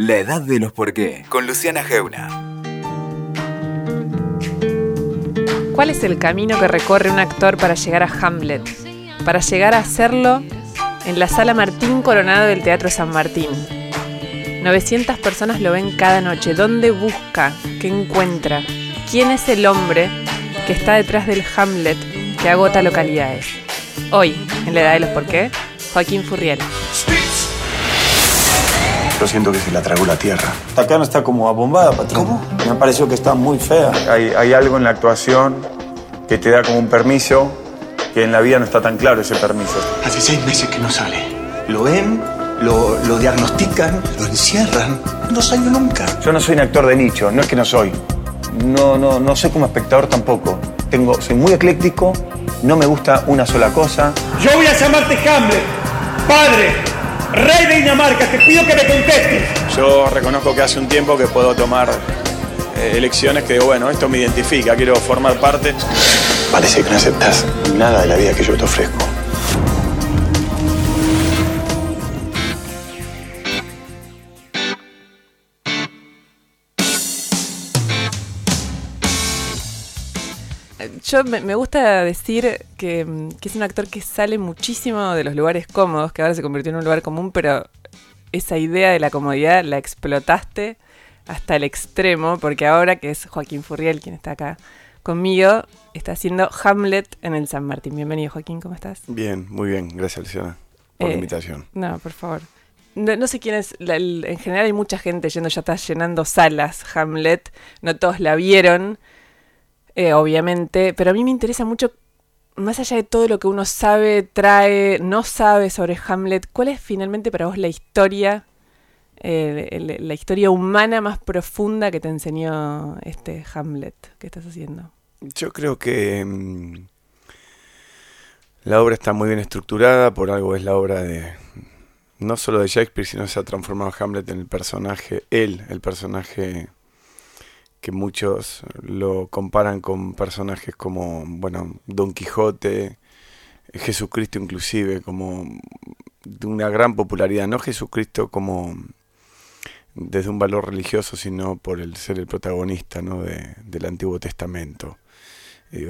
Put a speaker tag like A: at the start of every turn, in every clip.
A: La edad de los por qué, con Luciana Geuna.
B: ¿Cuál es el camino que recorre un actor para llegar a Hamlet? Para llegar a hacerlo en la sala Martín Coronado del Teatro San Martín. 900 personas lo ven cada noche. ¿Dónde busca? ¿Qué encuentra? ¿Quién es el hombre que está detrás del Hamlet que agota localidades? Hoy, en la edad de los por qué, Joaquín Furriel.
C: Yo siento que se la tragó la tierra.
D: Esta carne está como abombada, patrón. ¿Cómo? Me ha parecido que está muy fea.
C: Hay, hay algo en la actuación que te da como un permiso que en la vida no está tan claro ese permiso.
E: Hace seis meses que no sale. Lo ven, lo, lo diagnostican, lo encierran. No salió nunca.
C: Yo no soy un actor de nicho, no es que no soy. No, no, no soy como espectador tampoco. Tengo, soy muy ecléctico, no me gusta una sola cosa.
F: Yo voy a llamarte Hamlet, padre, rey de Dinamarca, te pido que me contestes.
C: Yo reconozco que hace un tiempo que puedo tomar eh, elecciones que digo, bueno, esto me identifica, quiero formar parte.
E: Parece que no aceptas nada de la vida que yo te ofrezco.
B: Yo me, me gusta decir que, mm, que es un actor que sale muchísimo de los lugares cómodos, que ahora se convirtió en un lugar común, pero esa idea de la comodidad la explotaste hasta el extremo, porque ahora que es Joaquín Furriel quien está acá conmigo, está haciendo Hamlet en el San Martín. Bienvenido Joaquín, ¿cómo estás?
C: Bien, muy bien, gracias Luciana por
B: Eh,
C: la invitación.
B: No, por favor. No, no sé quién es, la- el- en general hay mucha gente yendo, ya está llenando salas Hamlet, no todos la vieron, eh, obviamente, pero a mí me interesa mucho, más allá de todo lo que uno sabe, trae, no sabe sobre Hamlet, ¿cuál es finalmente para vos la historia, la historia humana más profunda que te enseñó este Hamlet que estás haciendo?
C: Yo creo que mm, la obra está muy bien estructurada, por algo es la obra de no solo de Shakespeare, sino se ha transformado Hamlet en el personaje, él, el personaje que muchos lo comparan con personajes como, bueno, Don Quijote, Jesucristo inclusive, como de una gran popularidad, no Jesucristo como desde un valor religioso, sino por el ser el protagonista ¿no? de- del Antiguo Testamento. Eh,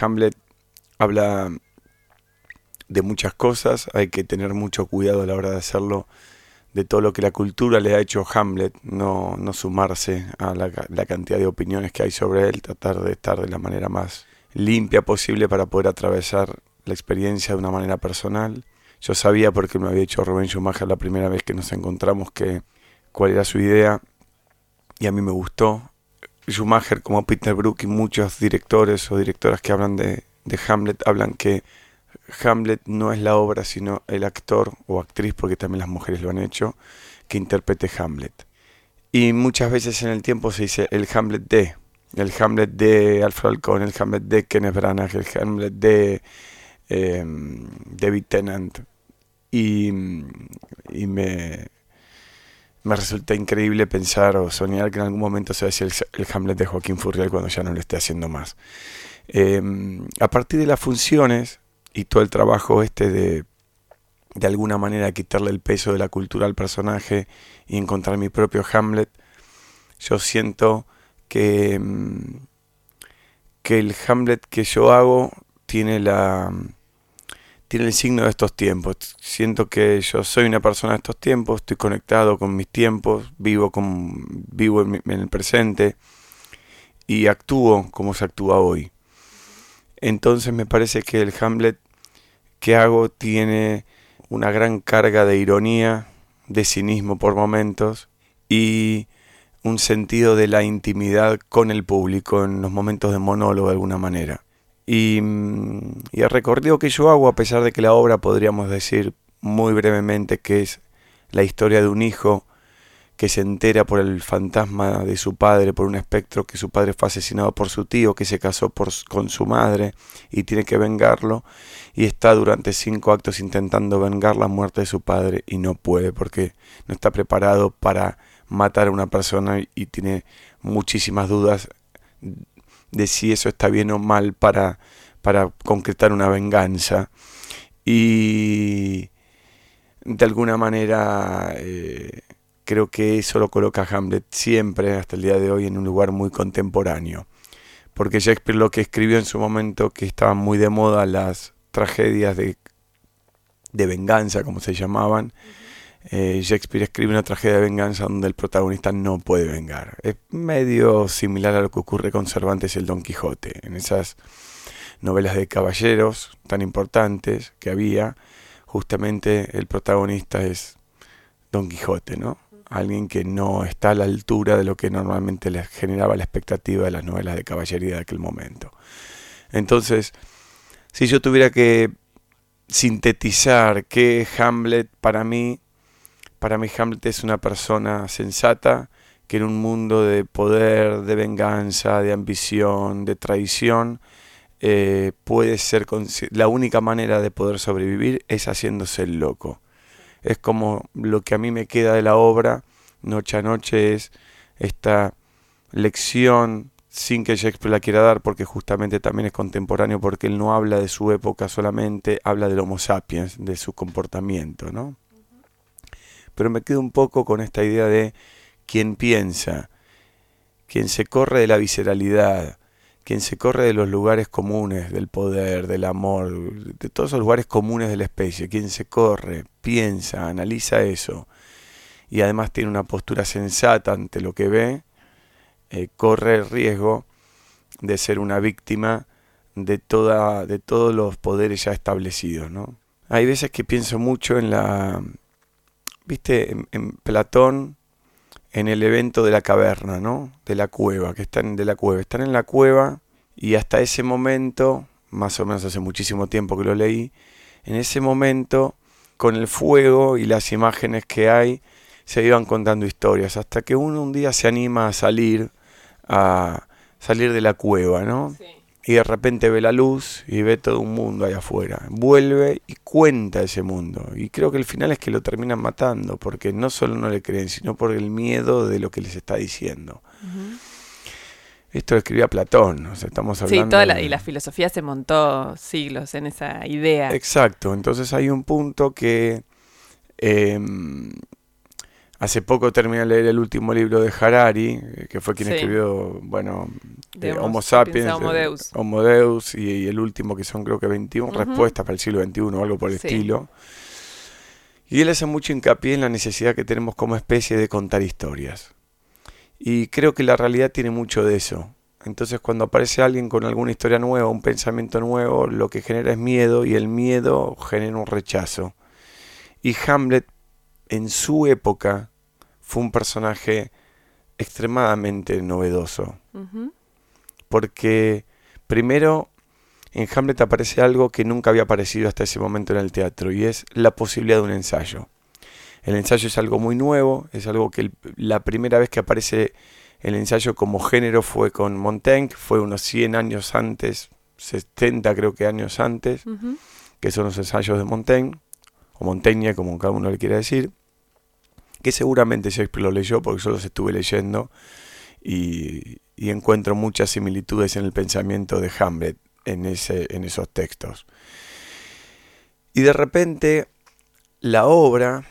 C: Hamlet habla de muchas cosas, hay que tener mucho cuidado a la hora de hacerlo, de todo lo que la cultura le ha hecho Hamlet, no, no sumarse a la cantidad de opiniones que hay sobre él, tratar de estar de la manera más limpia posible para poder atravesar la experiencia de una manera personal. Yo sabía, porque me había dicho Rubén Schumacher la primera vez que nos encontramos, que cuál era su idea, y a mí me gustó. Schumacher, como Peter Brook y muchos directores o directoras que hablan de, de Hamlet, hablan que Hamlet no es la obra, sino el actor o actriz, porque también las mujeres lo han hecho, que interprete Hamlet. Y muchas veces en el tiempo se dice el Hamlet de, el Hamlet de Alfred Alcón, el Hamlet de Kenneth Branagh, el Hamlet de eh, David Tennant. Y, me, me resulta increíble pensar o soñar que en algún momento se va a decir el, Hamlet de Joaquín Furriel cuando ya no lo esté haciendo más. Eh, a partir de las funciones y todo el trabajo este de de alguna manera quitarle el peso de la cultura al personaje y encontrar mi propio Hamlet, yo siento que, mm, que el Hamlet que yo hago tiene la tiene el signo de estos tiempos. Siento que yo soy una persona de estos tiempos, estoy conectado con mis tiempos, vivo con vivo en, en el presente y actúo como se actúa hoy. Entonces me parece que el Hamlet que hago tiene una gran carga de ironía, de cinismo por momentos y un sentido de la intimidad con el público en los momentos de monólogo de alguna manera. Y, mm, y el recorrido que yo hago, a pesar de que la obra podríamos decir muy brevemente que es la historia de un hijo que se entera por el fantasma de su padre, por un espectro que su padre fue asesinado por su tío, que se casó con su madre y tiene que vengarlo, y está durante cinco actos intentando vengar la muerte de su padre y no puede porque no está preparado para matar a una persona y- y tiene muchísimas dudas de si eso está bien o mal para, para concretar una venganza. Y de alguna manera eh, creo que eso lo coloca a Hamlet siempre, hasta el día de hoy, en un lugar muy contemporáneo. Porque Shakespeare lo que escribió en su momento, que estaban muy de moda las tragedias de, de venganza, como se llamaban, eh, Shakespeare escribe una tragedia de venganza donde el protagonista no puede vengar. Es medio similar a lo que ocurre con Cervantes el Don Quijote. En esas novelas de caballeros tan importantes que había, justamente el protagonista es Don Quijote, ¿no? Alguien que no está a la altura de lo que normalmente les generaba la expectativa de las novelas de caballería de aquel momento. Entonces, si yo tuviera que sintetizar que Hamlet para mí para mí Hamlet es una persona sensata que en un mundo de poder, de venganza, de ambición, de traición, eh, puede ser la única manera de poder sobrevivir es haciéndose el loco. Es como lo que a mí me queda de la obra noche a noche es esta lección sin que Shakespeare la quiera dar porque justamente también es contemporáneo porque él no habla de su época solamente, habla del Homo sapiens, de su comportamiento, ¿no? pero me quedo un poco con esta idea de quien piensa, quien se corre de la visceralidad, quien se corre de los lugares comunes, del poder, del amor, de todos esos lugares comunes de la especie, quien se corre, piensa, analiza eso y además tiene una postura sensata ante lo que ve, eh, corre el riesgo de ser una víctima de, toda, de todos los poderes ya establecidos. ¿no? Hay veces que pienso mucho en la, viste, en, Platón, en el evento de la caverna, ¿no? De la cueva, que están de la cueva. Están en la cueva y hasta ese momento, más o menos hace muchísimo tiempo que lo leí, en ese momento, con el fuego y las imágenes que hay, se iban contando historias, hasta que uno un día se anima a salir, a salir de la cueva, ¿no? Sí y de repente ve la luz y ve todo un mundo ahí afuera. Vuelve y cuenta ese mundo. Y creo que el final es que lo terminan matando, porque no solo no le creen, sino por el miedo de lo que les está diciendo. Esto lo escribía Platón, o sea, estamos hablando...
B: Sí, toda la, y la filosofía se montó siglos en esa idea.
C: Exacto, entonces hay un punto que... Em, Hace poco terminé de leer el último libro de Harari, eh, que fue quien escribió, bueno, de eh, Homo sapiens, Homo Deus, y, el último que son creo que 21 respuestas para el siglo XXI o algo por el estilo. Y él hace mucho hincapié en la necesidad que tenemos como especie de contar historias. Y creo que la realidad tiene mucho de eso. Entonces cuando aparece alguien con alguna historia nueva, un pensamiento nuevo, lo que genera es miedo y el miedo genera un rechazo. Y Hamlet en su época fue un personaje extremadamente novedoso. Porque primero en Hamlet aparece algo que nunca había aparecido hasta ese momento en el teatro y es la posibilidad de un ensayo. El ensayo es algo muy nuevo, es algo que la primera vez que aparece el ensayo como género fue con Montaigne, fue unos 100 años antes, 70 creo que años antes, que son los ensayos de Montaigne o Montaigne, como cada uno le quiera decir, que seguramente Shakespeare lo leyó porque yo los estuve leyendo y, encuentro muchas similitudes en el pensamiento de Hamlet en, ese, en esos textos. Y de repente la obra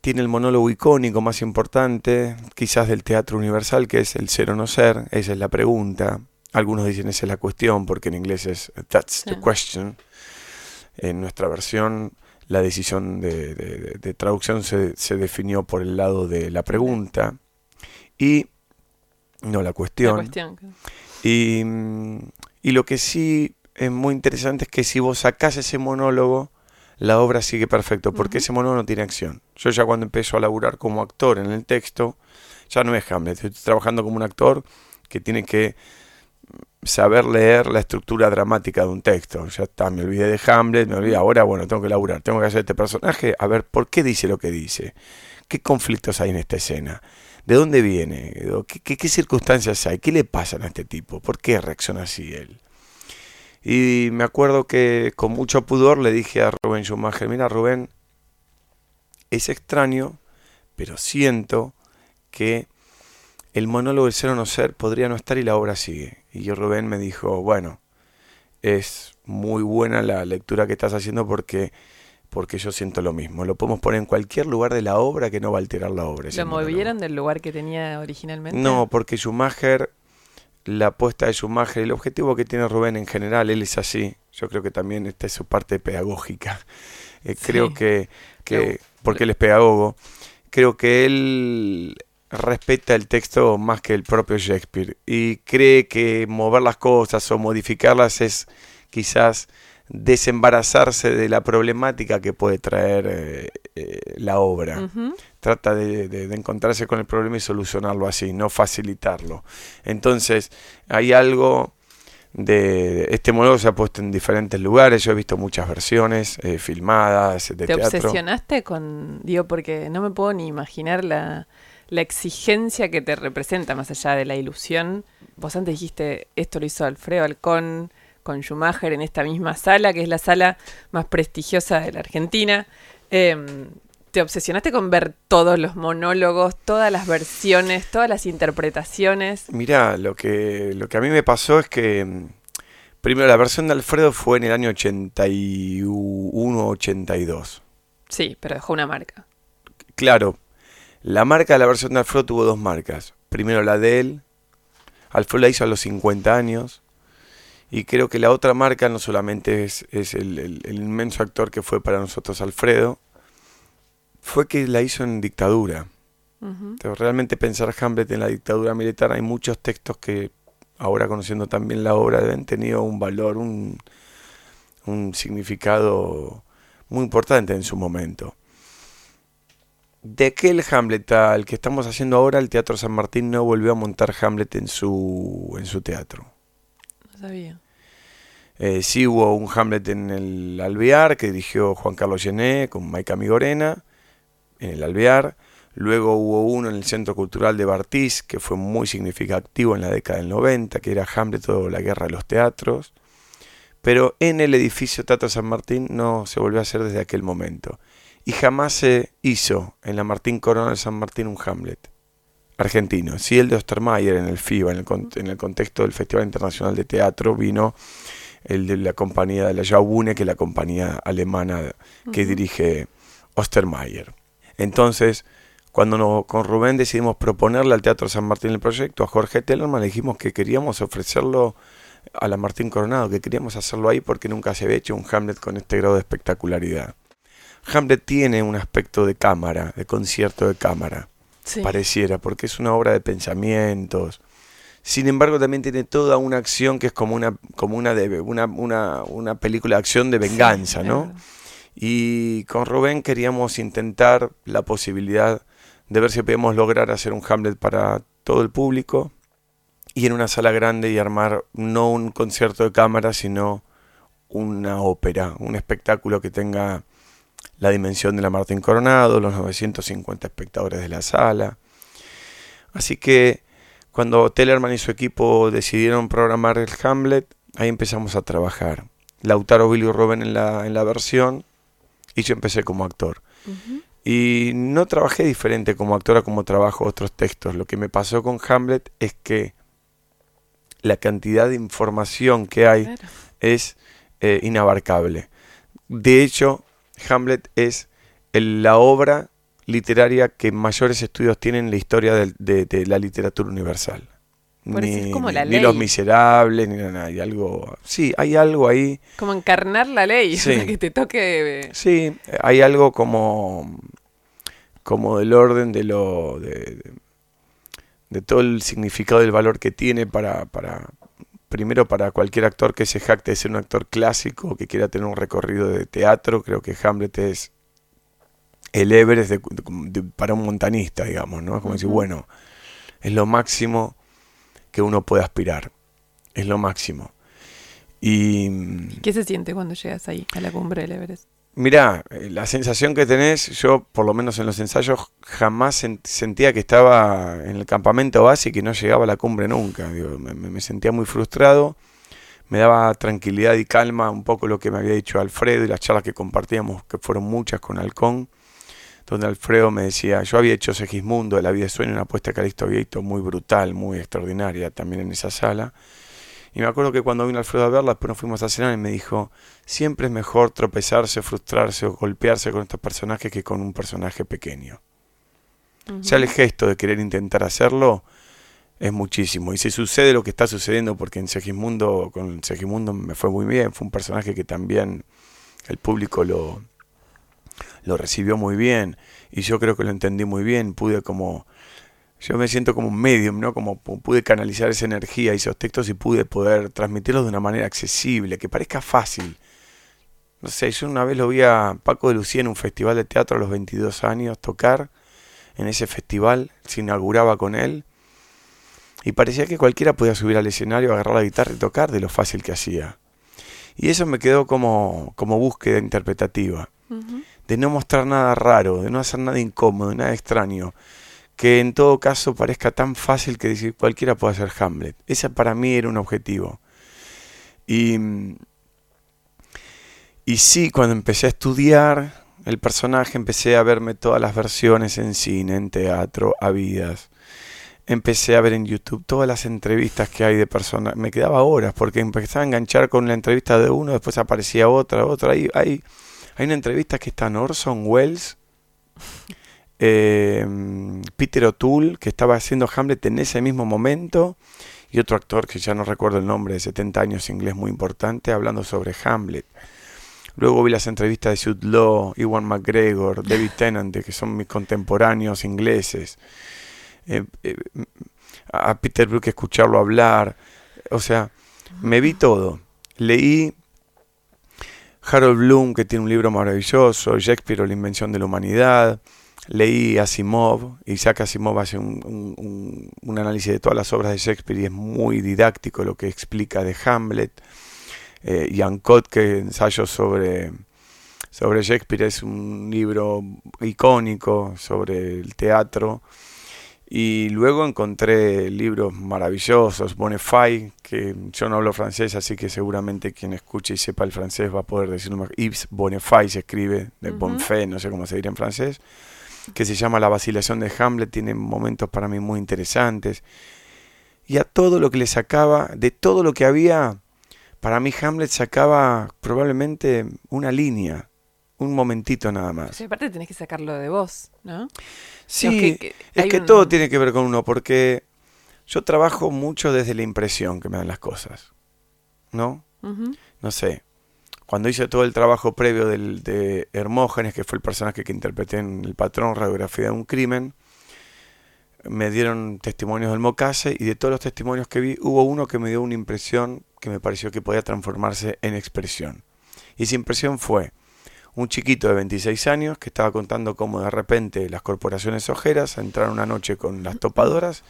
C: tiene el monólogo icónico más importante, quizás del teatro universal, que es el ser o no ser, esa es la pregunta. Algunos dicen esa es la cuestión, porque en inglés es that's the question. En nuestra versión la decisión de, traducción se, definió por el lado de la pregunta y no la cuestión. y, y, lo que sí es muy interesante es que si vos sacás ese monólogo, la obra sigue perfecto, porque ese monólogo no tiene acción. Yo ya cuando empiezo a laburar como actor en el texto, ya no es Hamlet, estoy trabajando como un actor que tiene que saber leer la estructura dramática de un texto. Ya está, me olvidé de Hamlet, me olvidé, ahora bueno, tengo que laburar, tengo que hacer este personaje, a ver por qué dice lo que dice, qué conflictos hay en esta escena, de dónde viene, qué, qué, circunstancias hay, qué le pasa a este tipo, por qué reacciona así él. Y me acuerdo que con mucho pudor le dije a Rubén Schumacher, mira Rubén, es extraño, pero siento que el monólogo del ser o no ser podría no estar y la obra sigue. Y yo Rubén me dijo, bueno, es muy buena la lectura que estás haciendo porque porque yo siento lo mismo. Lo podemos poner en cualquier lugar de la obra que no va a alterar la obra.
B: ¿Lo movieron del lugar que tenía originalmente?
C: No, porque Schumacher, la apuesta de Schumacher, el objetivo que tiene Rubén en general, él es así. Yo creo que también esta es su parte pedagógica. Eh,
B: Sí.
C: Creo que, que porque él es pedagogo, creo que él respeta el texto más que el propio Shakespeare y cree que mover las cosas o modificarlas es quizás desembarazarse de la problemática que puede traer eh, eh, la obra trata de, de- de encontrarse con el problema y solucionarlo así, no facilitarlo. Entonces, hay algo de... Este monólogo se ha puesto en diferentes lugares, yo he visto muchas versiones eh, filmadas de
B: ¿Te
C: teatro.
B: obsesionaste con, digo, porque no me puedo ni imaginar la, la exigencia que te representa más allá de la ilusión? Vos antes dijiste, esto lo hizo Alfredo Alcón con Schumacher en esta misma sala, que es la sala más prestigiosa de la Argentina. Em, ¿Te obsesionaste con ver todos los monólogos, todas las versiones, todas las interpretaciones?
C: Mira, lo que, lo que a mí me pasó es que, mm, primero, la versión de Alfredo fue en el año 81-82.
B: Sí, pero dejó una marca.
C: Claro, la marca de la versión de Alfredo tuvo dos marcas. Primero la de él, Alfredo la hizo a los 50 años, y creo que la otra marca no solamente es, es el, el- el inmenso actor que fue para nosotros Alfredo, fue que la hizo en dictadura. Pero realmente pensar Hamlet en la dictadura militar, hay muchos textos que ahora conociendo también la obra han tenido un valor, un, un significado muy importante en su momento. De aquel Hamlet al que estamos haciendo ahora, el Teatro San Martín no volvió a montar Hamlet en su, en su teatro.
B: No sabía.
C: Eh, sí hubo un Hamlet en el Alvear que dirigió Juan Carlos Gené con Maika Migorena en el Alvear. Luego hubo uno en el Centro Cultural de Bartiz que fue muy significativo en la década del 90, que era Hamlet o la Guerra de los Teatros. Pero en el edificio Teatro San Martín no se volvió a hacer desde aquel momento. Y jamás se hizo en la Martín Corona de San Martín un Hamlet argentino. Sí, el de Ostermayer en el FIBA, en el, en el contexto del Festival Internacional de Teatro, vino el de la compañía de la Jaubune, que es la compañía alemana que dirige Ostermayer. Entonces, cuando con Rubén decidimos proponerle al Teatro San Martín el proyecto, a Jorge Tellerman le dijimos que queríamos ofrecerlo a la Martín Coronado, que queríamos hacerlo ahí porque nunca se había hecho un Hamlet con este grado de espectacularidad. Hamlet tiene un aspecto de cámara, de concierto de cámara
B: Sí.
C: pareciera, porque es una obra de pensamientos. Sin embargo, también tiene toda una acción que es como una, como una, de, una, una, una película de acción de venganza,
B: Sí,
C: ¿no? Y con Rubén queríamos intentar la posibilidad de ver si podíamos lograr hacer un Hamlet para todo el público y en una sala grande y armar no un concierto de cámara, sino una ópera, un espectáculo que tenga la dimensión de la Martín Coronado, los 950 espectadores de la sala. Así que cuando Tellerman y su equipo decidieron programar el Hamlet, ahí empezamos a trabajar. Lautaro, Billy y Rubén en la, en la versión y yo empecé como actor. Y no trabajé diferente como actor a como trabajo otros textos. Lo que me pasó con Hamlet es que la cantidad de información que hay
B: Claro.
C: es eh, inabarcable. De hecho, Hamlet es el- la obra literaria que mayores estudios tienen en la historia de, de la literatura universal.
B: Por eso es como la
C: ni Los
B: ley.
C: Miserables, ni nada. Hay algo, sí, hay algo ahí.
B: Como encarnar la ley,
C: Sí.
B: que te toque...
C: Sí, hay algo como, como del orden de lo de, todo el significado del valor que tiene para, para primero para cualquier actor que se jacte de ser un actor clásico que quiera tener un recorrido de teatro, creo que Hamlet es el Everest de- de- para un montanista, digamos, ¿no? Es como decir, bueno, es lo máximo que uno puede aspirar, es lo máximo. Y
B: ¿Qué se siente cuando llegas ahí, a la cumbre del Everest?
C: Mirá, eh, la sensación que tenés, yo por lo menos en los ensayos jamás sen- sentía que estaba en el campamento base y que no llegaba a la cumbre nunca. Me, sentía muy frustrado, me daba tranquilidad y calma un poco lo que me había dicho Alfredo y las charlas que compartíamos, que fueron muchas con Halcón, donde Alfredo me decía, yo había hecho Segismundo de la vida de sueño, una apuesta de Calixto Vieito muy brutal, muy extraordinaria también en esa sala. Y me acuerdo que cuando vino Alfredo a verla, después nos fuimos a cenar y me dijo, siempre es mejor tropezarse, frustrarse o golpearse con estos personajes que con un personaje pequeño. O sea, el gesto de querer intentar hacerlo es muchísimo. Y si sucede lo que está sucediendo, porque en Segismundo, con Segismundo me fue muy bien, fue un personaje que también el público lo, lo recibió muy bien y yo creo que lo entendí muy bien, pude como yo me siento como un medium, ¿no? Como pude canalizar esa energía y esos textos y pude poder transmitirlos de una manera accesible, que parezca fácil. No sé, yo una vez lo vi a Paco de Lucía en un festival de teatro a los 22 años tocar en ese festival, se inauguraba con él y parecía que cualquiera podía subir al escenario, agarrar la guitarra y tocar de lo fácil que hacía. Y eso me quedó como, como búsqueda interpretativa, de no mostrar nada raro, de no hacer nada incómodo, nada extraño, que en todo caso parezca tan fácil que decir cualquiera puede hacer Hamlet. Ese para mí era un objetivo. Y, y sí, cuando empecé a estudiar el personaje, empecé a verme todas las versiones en cine, en teatro, habidas empecé a ver en YouTube todas las entrevistas que hay de personas. Me quedaba horas porque empezaba a enganchar con la entrevista de uno, después aparecía otra, otra. Hay, hay, hay una entrevista que está en Orson Welles, eh, Peter O'Toole, que estaba haciendo Hamlet en ese mismo momento, y otro actor que ya no recuerdo el nombre, de 70 años, inglés muy importante, hablando sobre Hamlet. Luego vi las entrevistas de Jude Law, Iwan McGregor, David Tennant, que son mis contemporáneos ingleses. Eh, eh, a Peter Brook escucharlo hablar. O sea, me vi todo. Leí Harold Bloom, que tiene un libro maravilloso, Shakespeare o la invención de la humanidad. Leí Asimov, Isaac Asimov hace un, un, análisis de todas las obras de Shakespeare y es muy didáctico lo que explica de Hamlet. Eh, Jan Cott, que ensayo sobre, sobre Shakespeare, es un libro icónico sobre el teatro. Y luego encontré libros maravillosos, Bonifay, que yo no hablo francés, así que seguramente quien escuche y sepa el francés va a poder decirlo mejor. Yves Bonifay se escribe, de Bonfait, no sé cómo se diría en francés, que se llama La vacilación de Hamlet, tiene momentos para mí muy interesantes. Y a todo lo que le sacaba, de todo lo que había, para mí Hamlet sacaba probablemente una línea, un momentito nada más.
B: Sí, aparte tenés que sacarlo de vos, ¿no?
C: Sí, es que todo tiene que ver con uno, porque yo trabajo mucho desde la impresión que me dan las cosas, ¿no? No sé, cuando hice todo el trabajo previo del, de Hermógenes, que fue el personaje que interpreté en El Patrón, Radiografía de un Crimen, me dieron testimonios del Mocase y de todos los testimonios que vi, hubo uno que me dio una impresión que me pareció que podía transformarse en expresión. Y esa impresión fue un chiquito de 26 años que estaba contando cómo de repente las corporaciones ojeras entraron una noche con las topadoras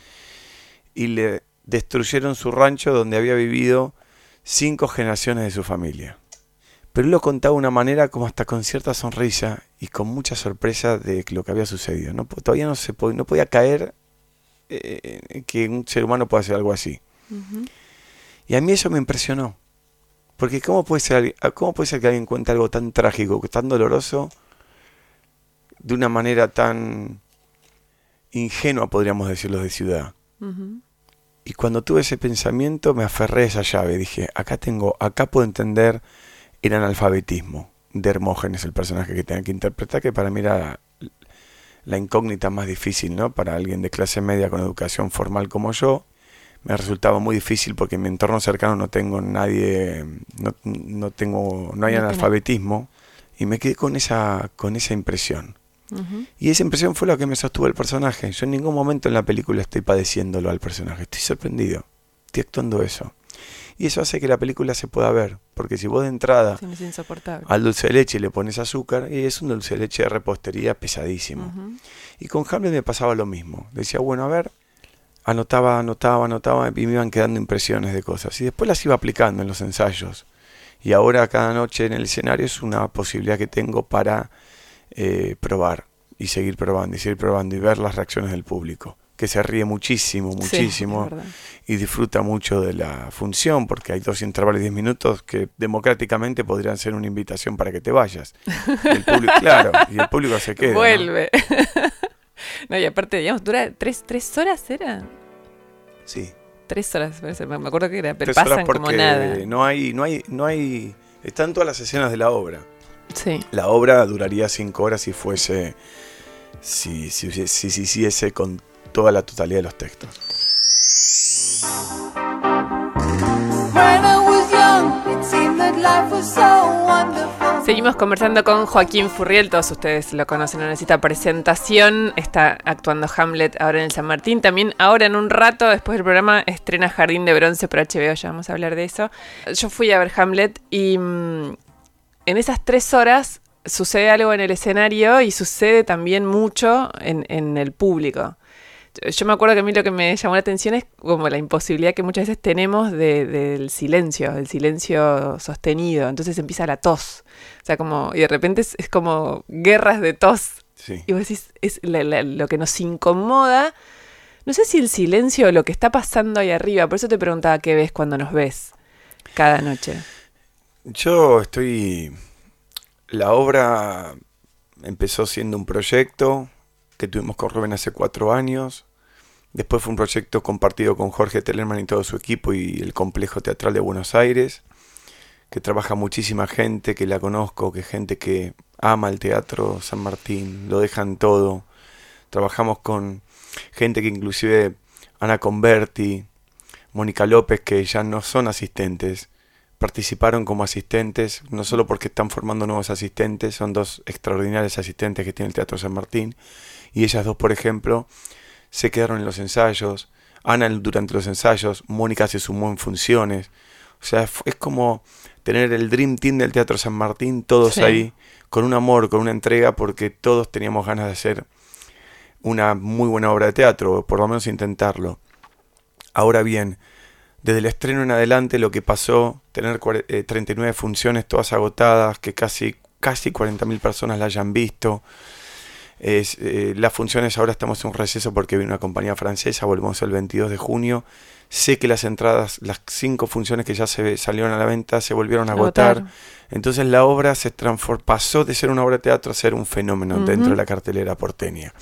C: y le destruyeron su rancho donde había vivido cinco generaciones de su familia. Pero él lo contaba de una manera como hasta con cierta sonrisa y con mucha sorpresa de lo que había sucedido. No, todavía no, se no podía caer eh, que un ser humano pueda hacer algo así. Y a mí eso me impresionó. Porque ¿cómo puede, ser, ¿cómo puede ser que alguien cuente algo tan trágico, tan doloroso, de una manera tan ingenua, podríamos decirlo, de ciudad? Y cuando tuve ese pensamiento me aferré a esa llave. Dije, acá tengo, acá puedo entender el analfabetismo de Hermógenes, el personaje que tenía que interpretar, que para mí era la incógnita más difícil, ¿no? Para alguien de clase media con educación formal como yo me resultaba muy difícil porque en mi entorno cercano no tengo nadie, no, no tengo, no hay analfabetismo y me quedé con esa, con esa impresión. Y esa impresión fue lo que me sostuvo el personaje. Yo en ningún momento en la película estoy padeciéndolo al personaje, estoy sorprendido, estoy actuando eso. Y eso hace que la película se pueda ver, porque si vos de entrada al dulce de leche le pones azúcar, y es un dulce de leche de repostería pesadísimo. Y con Hamlet me pasaba lo mismo. Decía, bueno, a ver, anotaba, anotaba, anotaba y me iban quedando impresiones de cosas. Y después las iba aplicando en los ensayos. Y ahora cada noche en el escenario es una posibilidad que tengo para eh, probar y seguir probando y seguir probando y ver las reacciones del público, que se ríe muchísimo, muchísimo y disfruta mucho de la función, porque hay dos intervalos de 10 minutos que democráticamente podrían ser una invitación para que te vayas. Y el público, claro, y el público se queda.
B: Vuelve. No, y aparte, digamos, dura tres, tres horas, ¿era?
C: Sí,
B: tres horas, me acuerdo que era, pero
C: Tres horas
B: pasan como
C: porque
B: nada.
C: No hay, no hay, no hay. Están todas las escenas de la obra.
B: Sí.
C: La obra duraría cinco horas si fuese. Si si, si, si hiciese con toda la totalidad de los textos.
B: Seguimos conversando con Joaquín Furriel, todos ustedes lo conocen, no necesita presentación, está actuando Hamlet ahora en el San Martín, también ahora en un rato después del programa estrena Jardín de Bronce por HBO, ya vamos a hablar de eso. Yo fui a ver Hamlet y mm, en esas tres horas sucede algo en el escenario y sucede también mucho en, en el público. Yo- me acuerdo que a mí lo que me llamó la atención es como la imposibilidad que muchas veces tenemos de- del silencio, del silencio sostenido. Entonces empieza la tos. O sea, como, y de repente es, es como guerras de tos.
C: Sí.
B: Y vos decís, es la- la- lo que nos incomoda. No sé si el silencio o lo que está pasando ahí arriba. Por eso te preguntaba qué ves cuando nos ves cada noche.
C: Yo estoy. La obra empezó siendo un proyecto que tuvimos con Rubén hace cuatro años. Después fue un proyecto compartido con Jorge Tellerman y todo su equipo y el Complejo Teatral de Buenos Aires, que trabaja muchísima gente que la conozco, que gente que ama el teatro San Martín, lo dejan todo. Trabajamos con gente que inclusive Ana Converti, Mónica López, que ya no son asistentes, participaron como asistentes, no solo porque están formando nuevos asistentes, son dos extraordinarios asistentes que tiene el Teatro San Martín, y ellas dos, por ejemplo, se quedaron en los ensayos, Ana durante los ensayos, Mónica se sumó en funciones, o sea, es como tener el Dream Team del Teatro San Martín, todos
B: Sí.
C: ahí, con un amor, con una entrega, porque todos teníamos ganas de hacer una muy buena obra de teatro, o por lo menos intentarlo. Ahora bien, desde el estreno en adelante lo que pasó, tener cuare- eh, 39 funciones todas agotadas, que casi, casi 40.000 personas la hayan visto. Es, eh, las funciones ahora estamos en un receso porque viene una compañía francesa, volvemos el 22 de junio. Sé que las entradas, las cinco funciones que ya se salieron a la venta, se volvieron a agotar.
B: Agotar.
C: Entonces la obra se pasó de ser una obra de teatro a ser un fenómeno dentro de la cartelera porteña.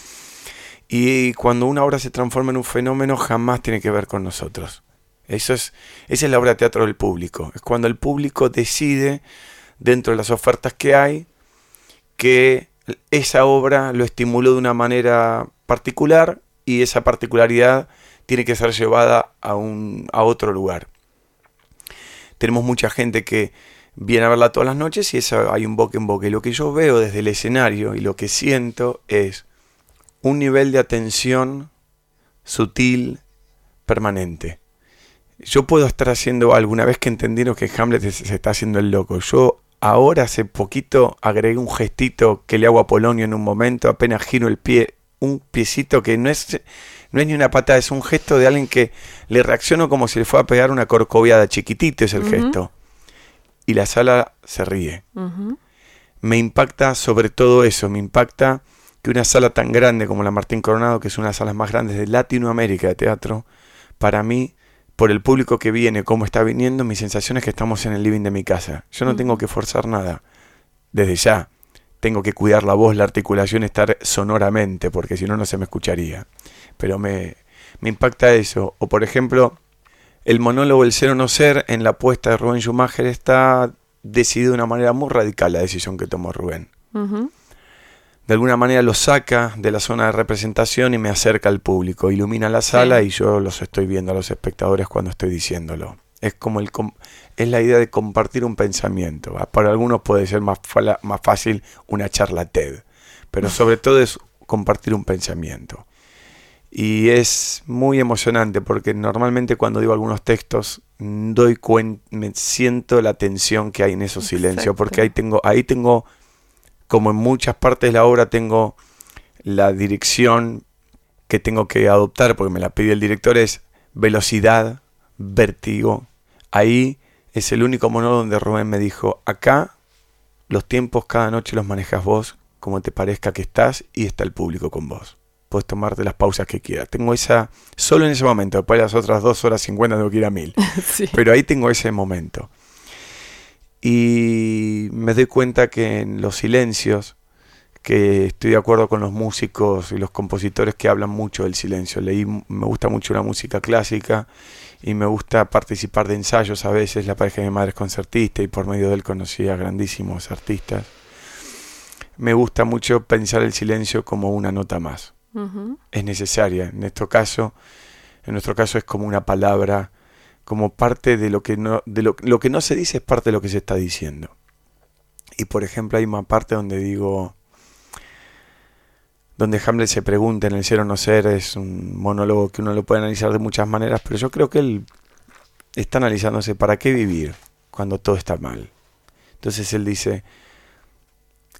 C: Y cuando una obra se transforma en un fenómeno, jamás tiene que ver con nosotros. Eso es, esa es la obra de teatro del público. Es cuando el público decide, dentro de las ofertas que hay, que esa obra lo estimuló de una manera particular y esa particularidad tiene que ser llevada a, un, a otro lugar. Tenemos mucha gente que viene a verla todas las noches y hay un boca en boca. Y lo que yo veo desde el escenario y lo que siento es un nivel de atención sutil, permanente. Yo puedo estar haciendo algo, una vez que entendieron que Hamlet se está haciendo el loco. Yo ahora hace poquito agregué un gestito que le hago a Polonio en un momento, apenas giro el pie, un piecito que no es, no es ni una patada, es un gesto de alguien que le reacciono como si le fuera a pegar una corcoviada, chiquitito es el gesto. Y la sala se ríe. Me impacta sobre todo eso, me impacta que una sala tan grande como la Martín Coronado, que es una de las salas más grandes de Latinoamérica de teatro, para mí, por el público que viene, cómo está viniendo, mi sensación es que estamos en el living de mi casa. Yo no tengo que forzar nada. Desde ya, tengo que cuidar la voz, la articulación, estar sonoramente, porque si no, no se me escucharía. Pero me, me impacta eso. O por ejemplo, el monólogo El ser o no ser en la apuesta de Rubén Schumacher está decidido de una manera muy radical la decisión que tomó Rubén. De alguna manera lo saca de la zona de representación y me acerca al público, ilumina la sala
B: Sí.
C: y yo los estoy viendo a los espectadores cuando estoy diciéndolo. Es como el es la idea de compartir un pensamiento. Ah, Para algunos puede ser más, más fácil una charla TED, pero sobre todo es compartir un pensamiento. Y es muy emocionante porque normalmente cuando digo algunos textos doy me siento la tensión que hay en esos silencios porque ahí tengo ahí tengo como en muchas partes de la obra tengo la dirección que tengo que adoptar porque me la pidió el director es velocidad, vértigo. Ahí es el único monólogo donde Rubén me dijo, acá los tiempos cada noche los manejas vos como te parezca que estás y está el público con vos. Puedes tomarte las pausas que quieras. Tengo esa, solo en ese momento, después de las otras dos horas cincuenta tengo que ir a mil.
B: Sí.
C: Pero ahí tengo ese momento. Y me doy cuenta que en los silencios, que estoy de acuerdo con los músicos y los compositores que hablan mucho del silencio. Leí, me gusta mucho la música clásica y me gusta participar de ensayos a veces. La pareja de mi madre es concertista y por medio de él conocí a grandísimos artistas. Me gusta mucho pensar el silencio como una nota más. Es necesaria. En nuestro caso, en nuestro caso es como una palabra, como parte de lo que no, de lo, lo que no se dice es parte de lo que se está diciendo. Y por ejemplo hay una parte donde digo, donde Hamlet se pregunta en el ser o no ser, es un monólogo que uno lo puede analizar de muchas maneras, pero yo creo que él está analizándose para qué vivir cuando todo está mal. Entonces él dice,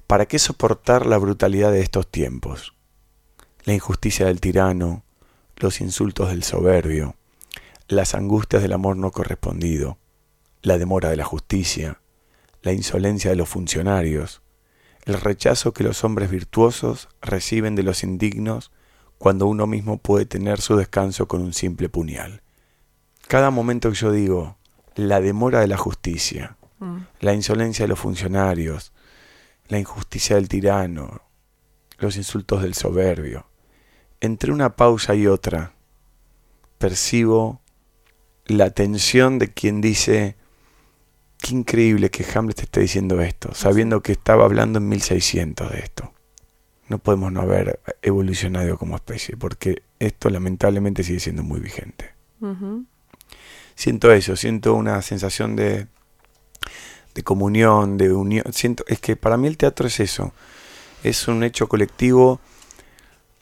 C: ¿para qué soportar la brutalidad de estos tiempos? La injusticia del tirano, los insultos del soberbio, las angustias del amor no correspondido, la demora de la justicia, la insolencia de los funcionarios, el rechazo que los hombres virtuosos reciben de los indignos cuando uno mismo puede tener su descanso con un simple puñal. Cada momento que yo digo, la demora de la justicia,
B: Mm.
C: la insolencia de los funcionarios, la injusticia del tirano, los insultos del soberbio, entre una pausa y otra, percibo la tensión de quien dice, qué increíble que Hamlet esté diciendo esto, sabiendo que estaba hablando en 1600 de esto. No podemos no haber evolucionado como especie, porque esto lamentablemente sigue siendo muy vigente. Siento eso, siento una sensación de, de comunión, de unión. Siento, es que para mí el teatro es eso, es un hecho colectivo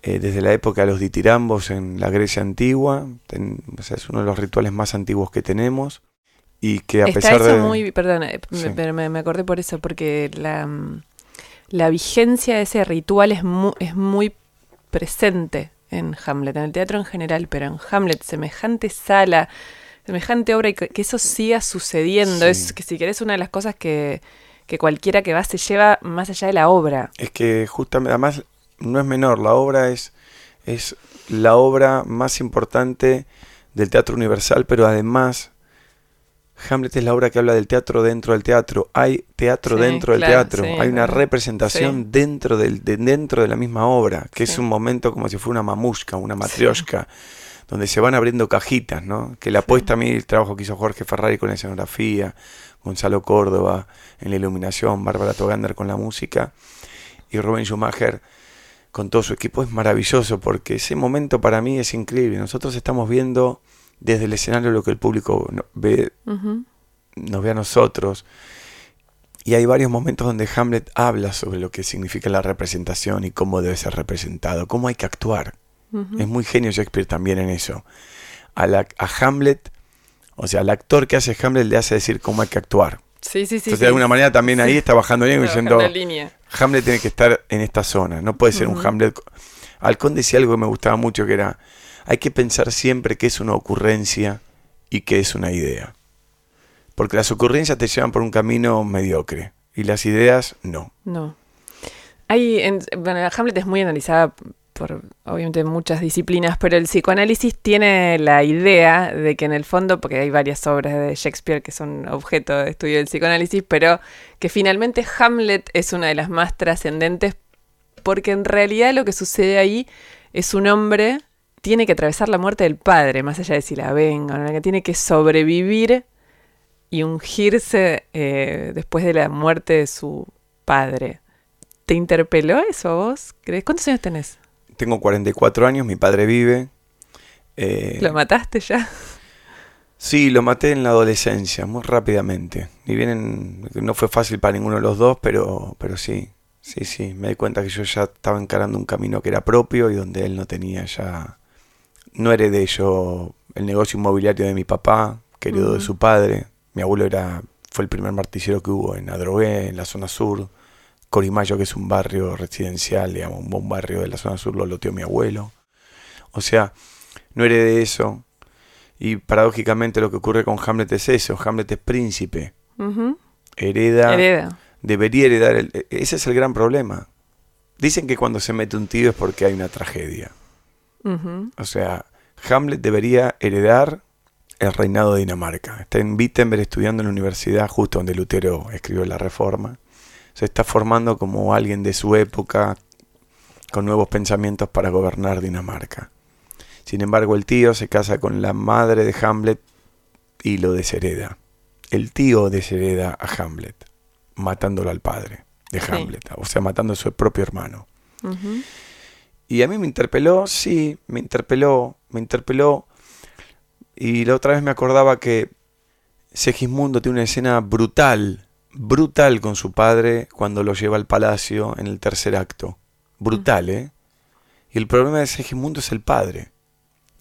C: eh, desde la época de los ditirambos en la Grecia antigua, ten- o sea, es uno de los rituales más antiguos que tenemos y que a
B: Está
C: pesar
B: eso
C: de...
B: muy, perdón, eh, me-
C: Sí.
B: me, me acordé por eso, porque la, la vigencia de ese ritual es muy, es muy presente en Hamlet, en el teatro en general, pero en Hamlet, semejante sala, semejante obra y que, que eso siga sucediendo,
C: Sí.
B: es que si querés una de las cosas que, que cualquiera que va se lleva más allá de la obra.
C: Es que justamente, además, no es menor, la obra es, es la obra más importante del teatro universal, pero además Hamlet es la obra que habla del teatro dentro del teatro. Hay teatro
B: Sí,
C: dentro del teatro,
B: sí,
C: hay una representación
B: Sí.
C: dentro, del, de- dentro de la misma obra, que es un momento como si fuera una mamushka, una matrioshka, donde se van abriendo cajitas, ¿no? Que la apuesta a mí el trabajo que hizo Jorge Ferrari con la escenografía, Gonzalo Córdoba en la iluminación, Bárbara Togander con la música y Rubén Schumacher con todo su equipo es maravilloso porque ese momento para mí es increíble. Nosotros estamos viendo desde el escenario lo que el público ve,
B: Ujú.
C: nos ve a nosotros. Y hay varios momentos donde Hamlet habla sobre lo que significa la representación y cómo debe ser representado, cómo hay que actuar. Es muy genio Shakespeare también en eso. A, la- a Hamlet, o sea, al actor que hace Hamlet le hace decir cómo hay que actuar.
B: Sí, sí, sí.
C: Entonces,
B: sí.
C: de alguna manera también ahí está bajando bien
B: Está
C: diciendo,
B: bajando línea.
C: Hamlet tiene que estar en esta zona, no puede ser un. Hamlet. co- Alcón decía algo que me gustaba mucho, que era, hay que pensar siempre que es una ocurrencia y que es una idea. Porque las ocurrencias te llevan por un camino mediocre y las ideas no.
B: No. Hay, en, bueno, Hamlet es muy analizada por, obviamente, muchas disciplinas, pero el psicoanálisis tiene la idea de que en el fondo, porque hay varias obras de Shakespeare que son objeto de estudio del psicoanálisis, pero que finalmente Hamlet es una de las más trascendentes, porque en realidad lo que sucede ahí es un hombre tiene que atravesar la muerte del padre, más allá de si la venga que tiene que sobrevivir y ungirse eh, después de la muerte de su padre. ¿Te interpeló eso a vos? ¿Crees? ¿Cuántos años tenés?
C: Tengo 44 años, mi padre vive. eh,
B: ¿Lo mataste ya?
C: Sí, lo maté en la adolescencia, muy rápidamente. Y bien, en- no fue fácil para ninguno de los dos, pero, pero sí, sí, sí. Me di cuenta que yo ya estaba encarando un camino que era propio y donde él no tenía ya... No heredé yo el negocio inmobiliario de mi papá, que heredó de su padre. Mi abuelo era fue el primer martillero que hubo en Adrogué, en la zona sur. Corimayo, que es un barrio residencial, digamos, un buen barrio de la zona sur, lo loteó mi abuelo. O sea, no heredé eso. Y paradójicamente lo que ocurre con Hamlet es eso. Hamlet es príncipe. Hereda,
B: Hereda.
C: debería heredar. el- e- ese es el gran problema. Dicen que cuando se mete un tío es porque hay una tragedia. O sea, Hamlet debería heredar el reinado de Dinamarca. Está en Wittenberg estudiando en la universidad, justo donde Lutero escribió la Reforma. Se está formando como alguien de su época, con nuevos pensamientos para gobernar Dinamarca. Sin embargo, el tío se casa con la madre de Hamlet y lo deshereda. El tío deshereda a Hamlet, matándolo al padre de
B: Sí.
C: Hamlet, o sea, matando a su propio hermano. Y a mí me interpeló, sí, me interpeló, me interpeló. Y la otra vez me acordaba que Segismundo tiene una escena brutal, brutal con su padre cuando lo lleva al palacio en el tercer acto. Brutal, ¿eh? Y el problema de Segismundo es el padre.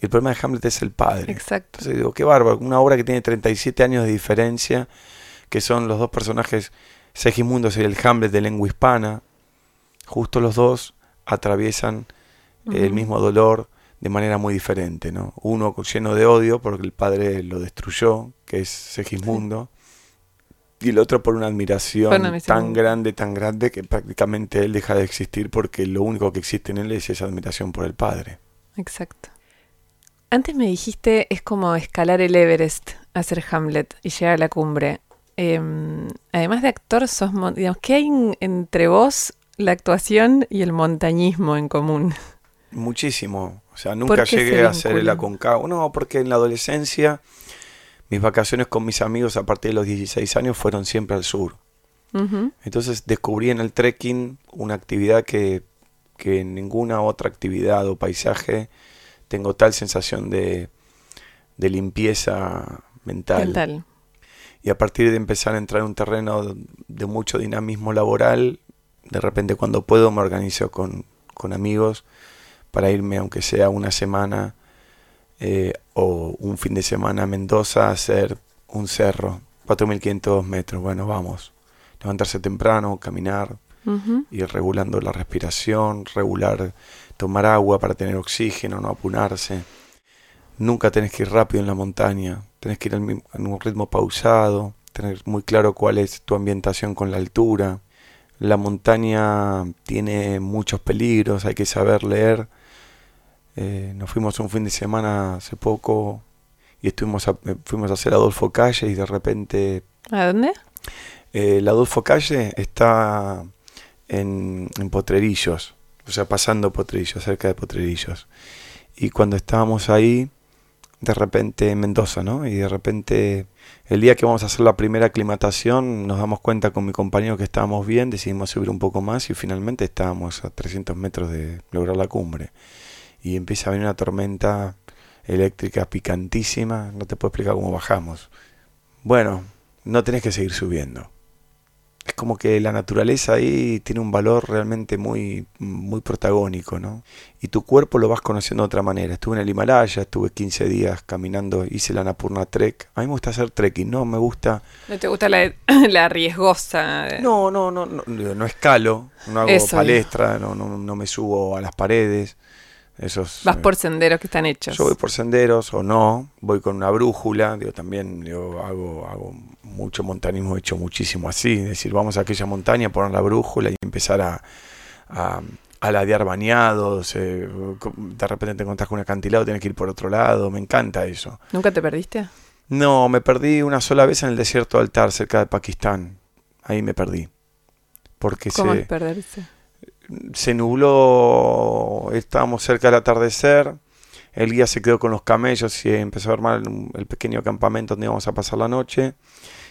C: Y el problema de Hamlet es el padre.
B: Exacto.
C: Entonces digo, qué bárbaro, una obra que tiene 37 años de diferencia, que son los dos personajes, Segismundo es el Hamlet de lengua hispana, justo los dos atraviesan el mismo dolor de manera muy diferente, ¿no? Uno lleno de odio porque el padre lo destruyó, que es Segismundo, y el otro por una admiración tan grande, tan grande que prácticamente él deja de existir porque lo único que existe en él es esa admiración por el padre.
B: Exacto. Antes me dijiste es como escalar el Everest, hacer Hamlet y llegar a la cumbre. Em, además de actor, sos, digamos, ¿qué hay en- entre vos, la actuación y el montañismo en común?
C: Muchísimo. O sea,
B: ¿Por
C: nunca llegué
B: se
C: a hacer el? Aconcagua. No, porque en la adolescencia mis vacaciones con mis amigos a partir de los 16 años fueron siempre al sur. Entonces descubrí en el trekking una actividad que, que en ninguna otra actividad o paisaje tengo tal sensación de, de limpieza mental.
B: Mental.
C: Y a partir de empezar a entrar en un terreno de mucho dinamismo laboral, de repente cuando puedo me organizo con, con amigos para irme, aunque sea una semana eh, o un fin de semana a Mendoza a hacer un cerro, 4.500 metros. Bueno, vamos. Levantarse temprano, caminar,
B: Ujú.
C: ir regulando la respiración, regular, tomar agua para tener oxígeno, no apunarse. Nunca tenés que ir rápido en la montaña, tenés que ir en un ritmo pausado, tener muy claro cuál es tu ambientación con la altura. La montaña tiene muchos peligros, hay que saber leer. Eh, nos fuimos un fin de semana hace poco y estuvimos a- eh, fuimos a hacer Adolfo Calle y de repente
B: ¿A dónde?
C: eh, la Adolfo Calle está en, en Potrerillos, o sea, pasando Potrerillos, cerca de Potrerillos. Y cuando estábamos ahí, de repente en Mendoza, ¿no? Y de repente, el día que vamos a hacer la primera aclimatación, nos damos cuenta con mi compañero que estábamos bien, decidimos subir un poco más y finalmente estábamos a 300 metros de lograr la cumbre. Y empieza a venir una tormenta eléctrica picantísima, no te puedo explicar cómo bajamos. Bueno, no tenés que seguir subiendo. Es como que la naturaleza ahí tiene un valor realmente muy, muy protagónico, ¿no? Y tu cuerpo lo vas conociendo de otra manera. Estuve en el Himalaya, estuve 15 días caminando, hice la Napurna Trek. A mí me gusta hacer trekking, no me gusta...
B: ¿No te gusta la, la riesgosa?
C: No, no, no, no, no escalo, no hago
B: Eso,
C: palestra, no, no, no me subo a las paredes. Esos,
B: Vas
C: eh,
B: por senderos que están hechos.
C: Yo voy por senderos o no, voy con una brújula, digo, también digo, hago, hago mucho montanismo, he hecho muchísimo así, es decir, vamos a aquella montaña, poner la brújula y empezar a, a, a ladear bañados, eh, de repente te encontrás con un acantilado, tienes que ir por otro lado, me encanta eso.
B: ¿Nunca te perdiste?
C: No, me perdí una sola vez en el desierto de Altar, cerca de Pakistán, ahí me perdí. Porque
B: ¿Cómo
C: se,
B: es perderse?
C: Se nubló, estábamos cerca del atardecer, el guía se quedó con los camellos y empezó a armar el, pequeño campamento donde íbamos a pasar la noche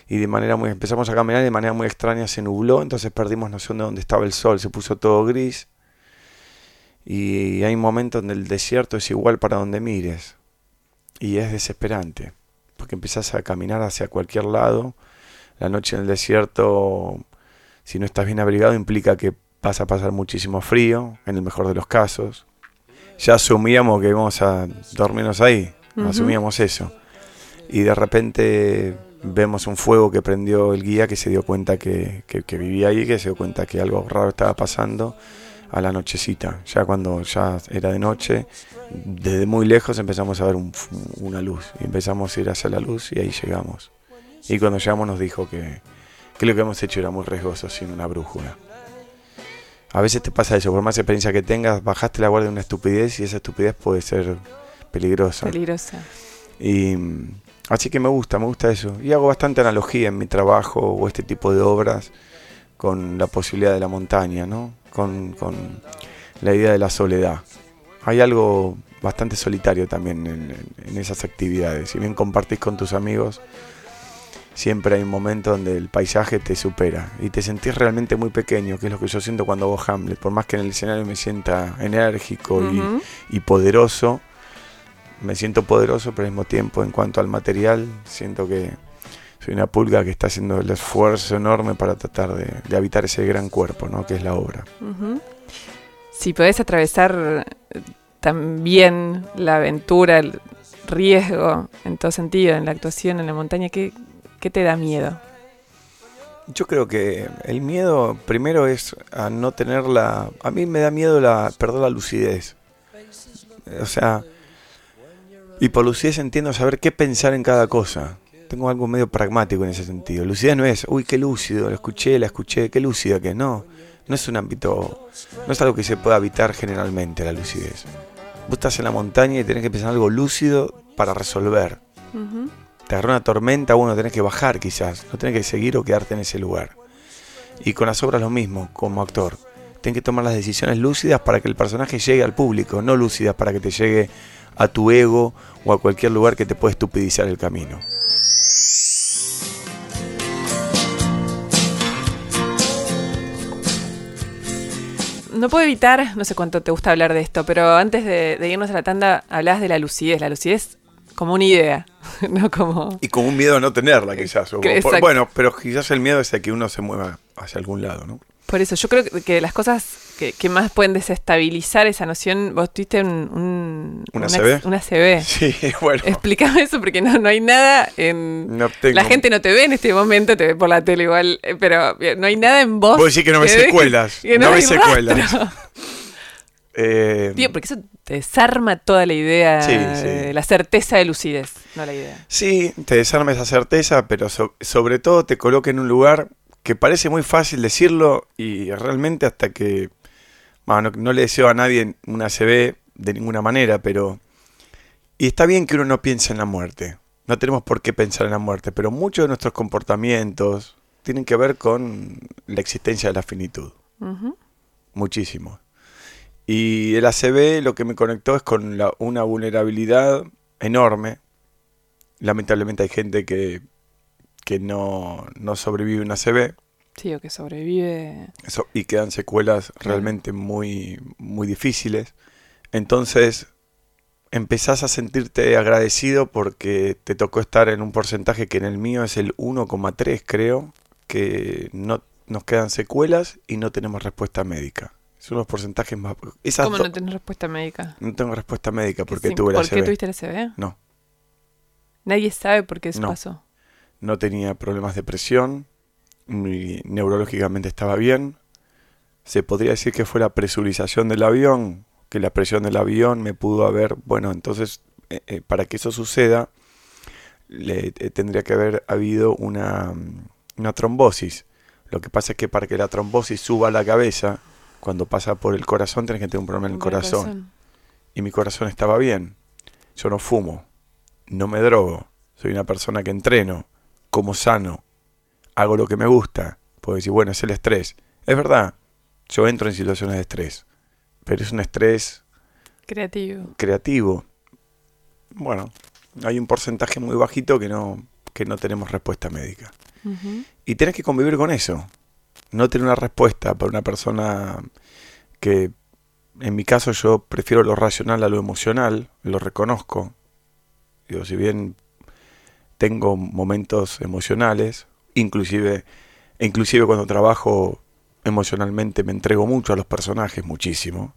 C: y de manera muy empezamos a caminar y de manera muy extraña se nubló, entonces perdimos noción de dónde estaba el sol, se puso todo gris y hay momentos donde el desierto es igual para donde mires y es desesperante porque empezás a caminar hacia cualquier lado, la noche en el desierto si no estás bien abrigado implica que vas a pasar muchísimo frío, en el mejor de los casos. Ya asumíamos que íbamos a dormirnos ahí, asumíamos eso. Y de repente vemos un fuego que prendió el guía que se dio cuenta que, que, que vivía ahí, que se dio cuenta que algo raro estaba pasando a la nochecita. Ya cuando ya era de noche, desde muy lejos empezamos a ver un una luz. Y empezamos a ir hacia la luz y ahí llegamos. Y cuando llegamos nos dijo que, que lo que hemos hecho era muy riesgoso sin una brújula. A veces te pasa eso, por más experiencia que tengas, bajaste la guardia de una estupidez y esa estupidez puede ser peligrosa.
B: Peligrosa.
C: Y así que me gusta, me gusta eso. Y hago bastante analogía en mi trabajo o este tipo de obras con la posibilidad de la montaña, ¿no? Con, con la idea de la soledad. Hay algo bastante solitario también en, en- en esas actividades. Si bien compartís con tus amigos, siempre hay un momento donde el paisaje te supera y te sentís realmente muy pequeño, que es lo que yo siento cuando hago Hamlet. Por más que en el escenario me sienta enérgico y- poderoso, me siento poderoso, pero al mismo tiempo en cuanto al material, siento que soy una pulga que está haciendo el esfuerzo enorme para tratar de, de habitar ese gran cuerpo, ¿no? que es la obra.
B: Si podés atravesar eh, también la aventura, el riesgo, en todo sentido, en la actuación, en la montaña, ¿qué, qué te da miedo?
C: Yo creo que el miedo primero es a no tener la... A mí me da miedo la perder la lucidez. O sea, y por lucidez entiendo saber qué pensar en cada cosa. Tengo algo medio pragmático en ese sentido. Lucidez no es, uy, qué lúcido, lo escuché, la escuché, qué lúcida que no. No es un ámbito, no es algo que se pueda habitar generalmente la lucidez. Vos estás en la montaña y tenés que pensar en algo lúcido para resolver.
B: Ujú.
C: Te agarró una tormenta, bueno, tenés que bajar quizás, no tenés que seguir o quedarte en ese lugar. Y con las obras lo mismo, como actor. Tenés que tomar las decisiones lúcidas para que el personaje llegue al público, no lúcidas para que te llegue a tu ego o a cualquier lugar que te pueda estupidizar el camino.
B: No puedo evitar, no sé cuánto te gusta hablar de esto, pero antes de, de irnos a la tanda, hablabas de la lucidez. La lucidez como una idea, no como...
C: Y con un miedo a no tenerla quizás. o- por-
B: exacto.
C: bueno, pero quizás el miedo es a que uno se mueva hacia algún lado, ¿no?
B: Por eso, yo creo que, las cosas que, que más pueden desestabilizar esa noción, vos tuviste un... un-
C: ¿Una
B: una,
C: CB?
B: Una CB.
C: Sí, bueno.
B: Explícame eso porque no, no hay nada en...
C: No tengo-
B: La gente no te ve en este momento, te ve por la tele igual, eh, pero no hay nada en vos.
C: Vos decís que no ves secuelas,
B: que
C: no ves secuelas. Eh,
B: Tío, porque eso te desarma toda la idea,
C: Sí,
B: de
C: sí.
B: la certeza de lucidez, no la idea.
C: Sí, te desarma esa certeza, pero so- sobre todo te coloca en un lugar que parece muy fácil decirlo y realmente hasta que... bueno, no, no le deseo a nadie una CB de ninguna manera, pero... Y está bien que uno no piense en la muerte. No tenemos por qué pensar en la muerte, pero muchos de nuestros comportamientos tienen que ver con la existencia de la finitud. Muchísimo. Y el ACB lo que me conectó es con la- una vulnerabilidad enorme. Lamentablemente hay gente que, que no, no sobrevive un ACB
B: Sí, o que sobrevive.
C: eso- y quedan secuelas realmente muy, muy difíciles. Entonces empezás a sentirte agradecido porque te tocó estar en un porcentaje que en el mío es el 1,3 creo, que no nos quedan secuelas y no tenemos respuesta médica. Es uno de los porcentajes más... esas
B: ¿Cómo no tenés respuesta médica?
C: no tengo respuesta médica porque
B: Sí,
C: tuve la
B: ¿Por qué tuviste el CB?
C: No,
B: Nadie sabe por qué eso
C: No.
B: pasó.
C: no tenía problemas de presión, neurológicamente estaba bien. Se podría decir que fue la presurización del avión, que la presión del avión me pudo haber, bueno, entonces eh, eh, para que eso suceda le, eh, tendría que haber habido una, mm, una trombosis. Lo que pasa es que para que la trombosis suba a la cabeza, cuando pasa por el corazón, tenés que tener un problema en el corazón. Y mi corazón estaba bien. Yo no fumo, no me drogo, soy una persona que entreno, como sano, hago lo que me gusta. Puedo decir, bueno, es el estrés. Es verdad, yo entro en situaciones de estrés, pero es un estrés
B: Creativo.
C: creativo. Bueno, hay un porcentaje muy bajito que no, que no tenemos respuesta médica. Y tenés que convivir con eso. No tener una respuesta para una persona que, en mi caso, yo prefiero lo racional a lo emocional, lo reconozco. Digo, si bien tengo momentos emocionales, inclusive, inclusive cuando trabajo emocionalmente me entrego mucho a los personajes, muchísimo.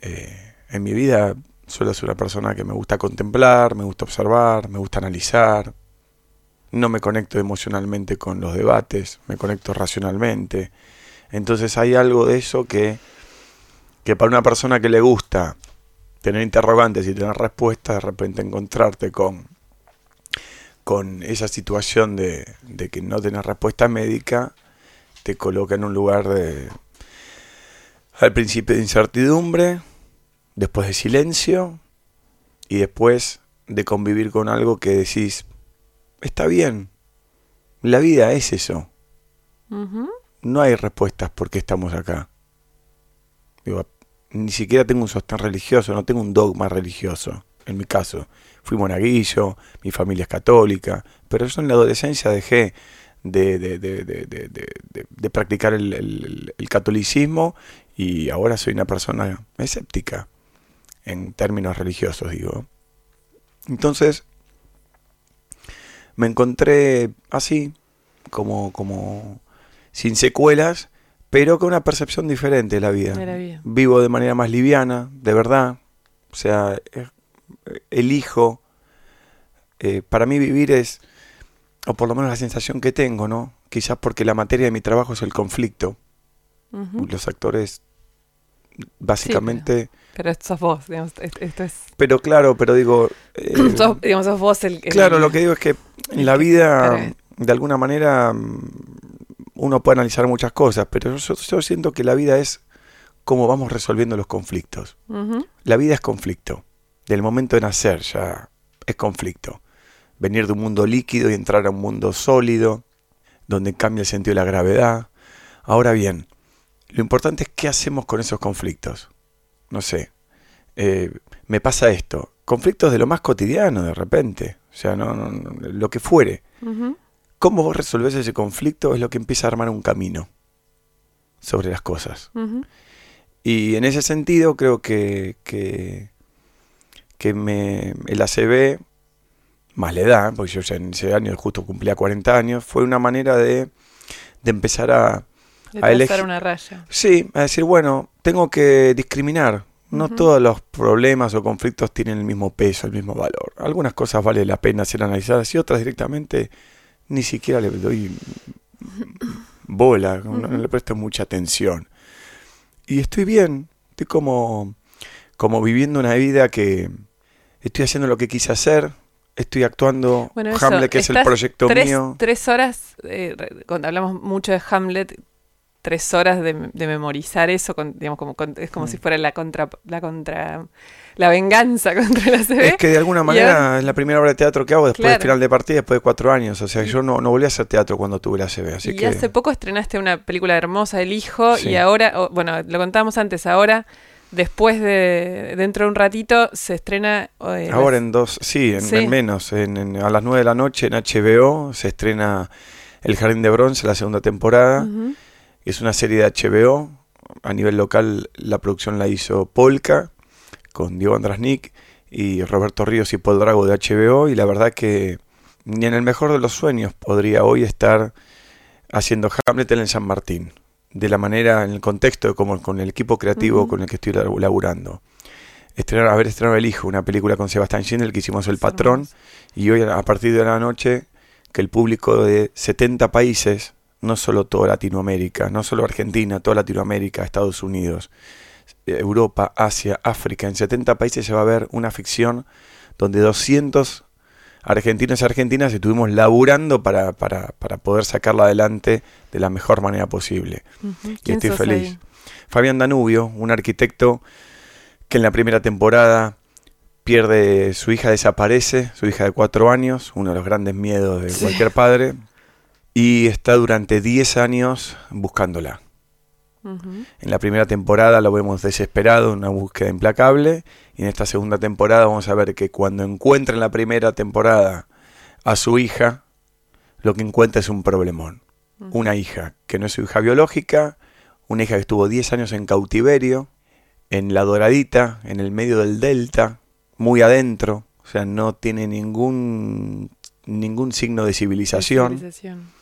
C: Eh, en mi vida suelo ser una persona que me gusta contemplar, me gusta observar, me gusta analizar. No me conecto emocionalmente con los debates, me conecto racionalmente. Entonces hay algo de eso que, que para una persona que le gusta tener interrogantes y tener respuestas, de repente encontrarte con, con esa situación de, de que no tenés respuesta médica, te coloca en un lugar de, al principio de incertidumbre, después de silencio y después de convivir con algo que decís, está bien, la vida es eso, no hay respuestas por qué estamos acá. Digo, ni siquiera tengo un sostén religioso, no tengo un dogma religioso, en mi caso. Fui monaguillo, mi familia es católica, pero yo en la adolescencia dejé de, de- de- de- de- de- de- de practicar el, el- el catolicismo y ahora soy una persona escéptica, en términos religiosos, digo. Entonces, me encontré así, como, como sin secuelas, pero con una percepción diferente de la vida.
B: De la vida.
C: Vivo de manera más liviana, de verdad. O sea, elijo. eh, para mí vivir es, o por lo menos la sensación que tengo, ¿no? Quizás porque la materia de mi trabajo es el conflicto. Los actores, básicamente...
B: Pero esto sos vos, digamos, est- esto es...
C: pero... claro, pero digo... eh,
B: sos, digamos, sos vos el... el-
C: Claro, lo que digo es que en la vida,
B: claro.
C: de alguna manera, mm, uno puede analizar muchas cosas, pero yo, yo siento que la vida es cómo vamos resolviendo los conflictos. La vida es conflicto. Del momento de nacer ya es conflicto. Venir de un mundo líquido y entrar a un mundo sólido, donde cambia el sentido de la gravedad. Ahora bien, lo importante es qué hacemos con esos conflictos. No sé, eh, me pasa esto. Conflictos de lo más cotidiano de repente. O sea, no, no- no- lo que fuere. ¿Cómo vos resolvés ese conflicto? Es lo que empieza a armar un camino sobre las cosas. Y en ese sentido creo que, que, que me, el ACB, más la edad, porque yo ya en ese año justo cumplía 40 años, fue una manera de, de empezar a,
B: De
C: a
B: una raya.
C: sí, a decir, bueno, tengo que discriminar. No todos los problemas o conflictos tienen el mismo peso, el mismo valor. Algunas cosas vale la pena ser analizadas y otras directamente ni siquiera le doy bola, no, no le presto mucha atención. Y estoy bien, estoy como, como viviendo una vida que estoy haciendo lo que quise hacer, estoy actuando
B: Bueno, eso,
C: Hamlet, que es el proyecto
B: tres,
C: mío.
B: Tres horas, eh, cuando hablamos mucho de Hamlet, tres horas de, de memorizar eso, con- digamos, como, con- es
C: Mm.
B: como si fuera la contra, la contra, la venganza contra la CB.
C: Es que de alguna manera
B: ahora-
C: es la primera obra de teatro que hago después
B: Claro.
C: del final de partida, después de cuatro años. O sea, yo no, no volví a hacer teatro cuando tuve la CB. Así
B: y
C: que
B: hace poco estrenaste una película hermosa, El Hijo,
C: Sí.
B: y ahora, bueno, lo contábamos antes, ahora, después de, dentro de un ratito, se estrena... eh,
C: ahora en dos, sí, en,
B: Sí.
C: en menos. En, en- a las nueve de la noche en HBO se estrena El Jardín de Bronce, la segunda temporada. Es una serie de HBO. A nivel local la producción la hizo Polka con Diego Andrasnik y Roberto Ríos y Paul Drago de HBO. Y la verdad que ni en el mejor de los sueños podría hoy estar haciendo Hamlet en el San Martín. De la manera, en el contexto, como con el equipo creativo con el que estoy labu- laburando. Estrenar, haber estrenado El Hijo, una película con Sebastián Schindler que hicimos El Patrón. Y hoy, a partir de la noche, que el público de 70 países, no solo toda Latinoamérica, no solo Argentina, toda Latinoamérica, Estados Unidos, eh, Europa, Asia, África, en 70 países se va a ver una ficción donde 200 argentinos y argentinas estuvimos laburando para, para, para poder sacarla adelante de la mejor manera posible. Y
B: ¿Quién
C: estoy feliz.
B: ahí?
C: Fabián Danubio, un arquitecto que en la primera temporada pierde su hija, desaparece, su hija de cuatro años, uno de los grandes miedos de
B: Sí.
C: cualquier padre, y está durante 10 años buscándola. En la primera temporada lo vemos desesperado, en una búsqueda implacable, y en esta segunda temporada vamos a ver que cuando encuentra en la primera temporada a su hija, lo que encuentra es un problemón. Una hija que no es su hija biológica, una hija que estuvo 10 años en cautiverio, en la Doradita, en el medio del delta, muy adentro, o sea, no tiene ningún, ningún signo de civilización
B: Civilización.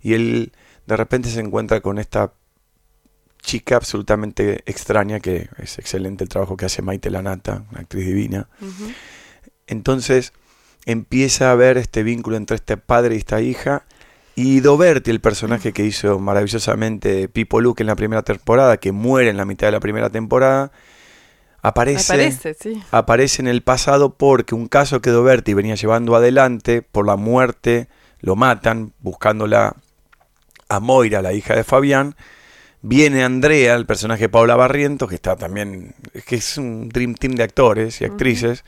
C: Y él de repente se encuentra con esta chica absolutamente extraña, que es excelente el trabajo que hace Maite Lanata, una actriz divina. Entonces empieza a ver este vínculo entre este padre y esta hija. Y Doberti, el personaje que hizo maravillosamente Pipo Luke en la primera temporada, que muere en la mitad de la primera temporada, aparece,
B: Aparece, sí.
C: aparece en el pasado porque un caso que Doberti venía llevando adelante por la muerte, lo matan buscándola a Moira, la hija de Fabián. Viene Andrea, el personaje de Paula Barrientos, que está también, es que es un dream team de actores y actrices.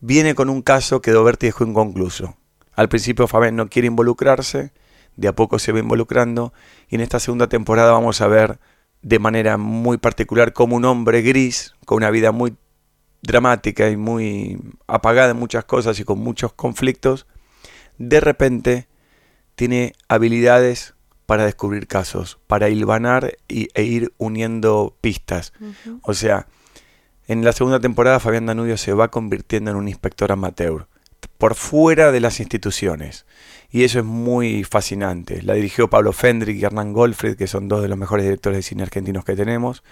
C: Viene con un caso que Doberti dejó inconcluso. Al principio Fabián no quiere involucrarse, de a poco se va involucrando y en esta segunda temporada vamos a ver de manera muy particular como un hombre gris, con una vida muy dramática y muy apagada en muchas cosas y con muchos conflictos, de repente tiene habilidades para descubrir casos, para hilvanar y, e ir uniendo pistas. O sea, en la segunda temporada Fabián Danubio se va convirtiendo en un inspector amateur, por fuera de las instituciones. Y eso es muy fascinante. La dirigió Pablo Fendrick y Hernán Goldfried, que son dos de los mejores directores de cine argentinos que tenemos.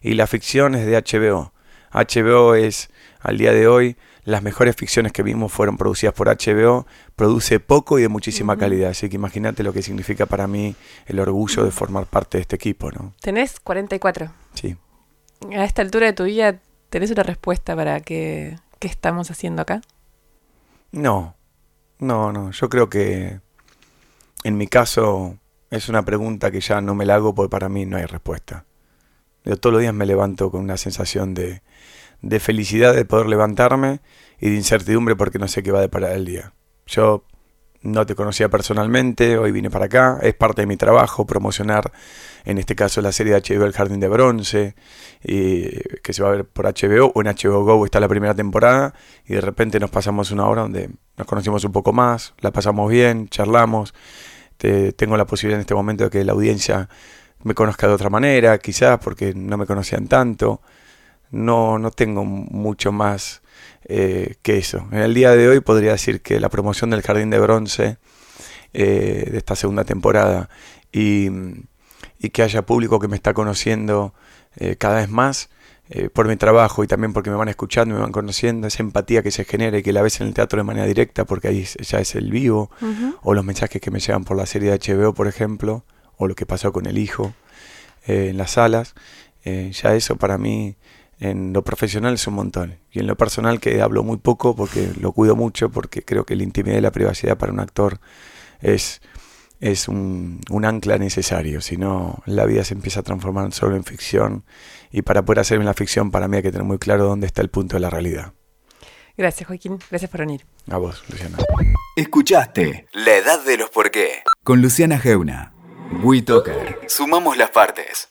C: Y la ficción es de HBO. HBO es, al día de hoy, las mejores ficciones que vimos fueron producidas por HBO, produce poco y de muchísima calidad, así que imagínate lo que significa para mí el orgullo de formar parte de este equipo, ¿no?
B: Tenés 44.
C: Sí.
B: A esta altura de tu vida, ¿tenés una respuesta para qué, qué estamos haciendo acá?
C: No, no, no, yo creo que en mi caso es una pregunta que ya no me la hago porque para mí no hay respuesta. Yo todos los días me levanto con una sensación de, de felicidad de poder levantarme y de incertidumbre porque no sé qué va a deparar el día. Yo no te conocía personalmente, hoy vine para acá, es parte de mi trabajo promocionar, en este caso, la serie de HBO El Jardín de Bronce, y, que se va a ver por HBO, o en HBO Go está la primera temporada, y de repente nos pasamos una hora donde nos conocimos un poco más, la pasamos bien, charlamos, te- tengo la posibilidad en este momento de que la audiencia me conozca de otra manera, quizás porque no me conocían tanto, no, no tengo mucho más eh, que eso. En el día de hoy podría decir que la promoción del Jardín de Bronce eh, de esta segunda temporada y, y que haya público que me está conociendo eh, cada vez más por mi trabajo y también porque me van escuchando, me van conociendo, esa empatía que se genera y que la ves en el teatro de manera directa porque ahí ya es el vivo, o los mensajes que me llegan por la serie de HBO, por ejemplo, o lo que pasó con el hijo en las salas, ya eso para mí en lo profesional es un montón. Y en lo personal que hablo muy poco porque lo cuido mucho, porque creo que la intimidad y la privacidad para un actor es, es un, un ancla necesario. Si no, la vida se empieza a transformar solo en ficción. Y para poder hacer bien la ficción, para mí hay que tener muy claro dónde está el punto de la realidad.
B: Gracias, Joaquín. Gracias por venir.
C: A vos, Luciana.
A: Escuchaste La Edad de los Por qué con Luciana Geuna. WeToker. Sumamos las partes.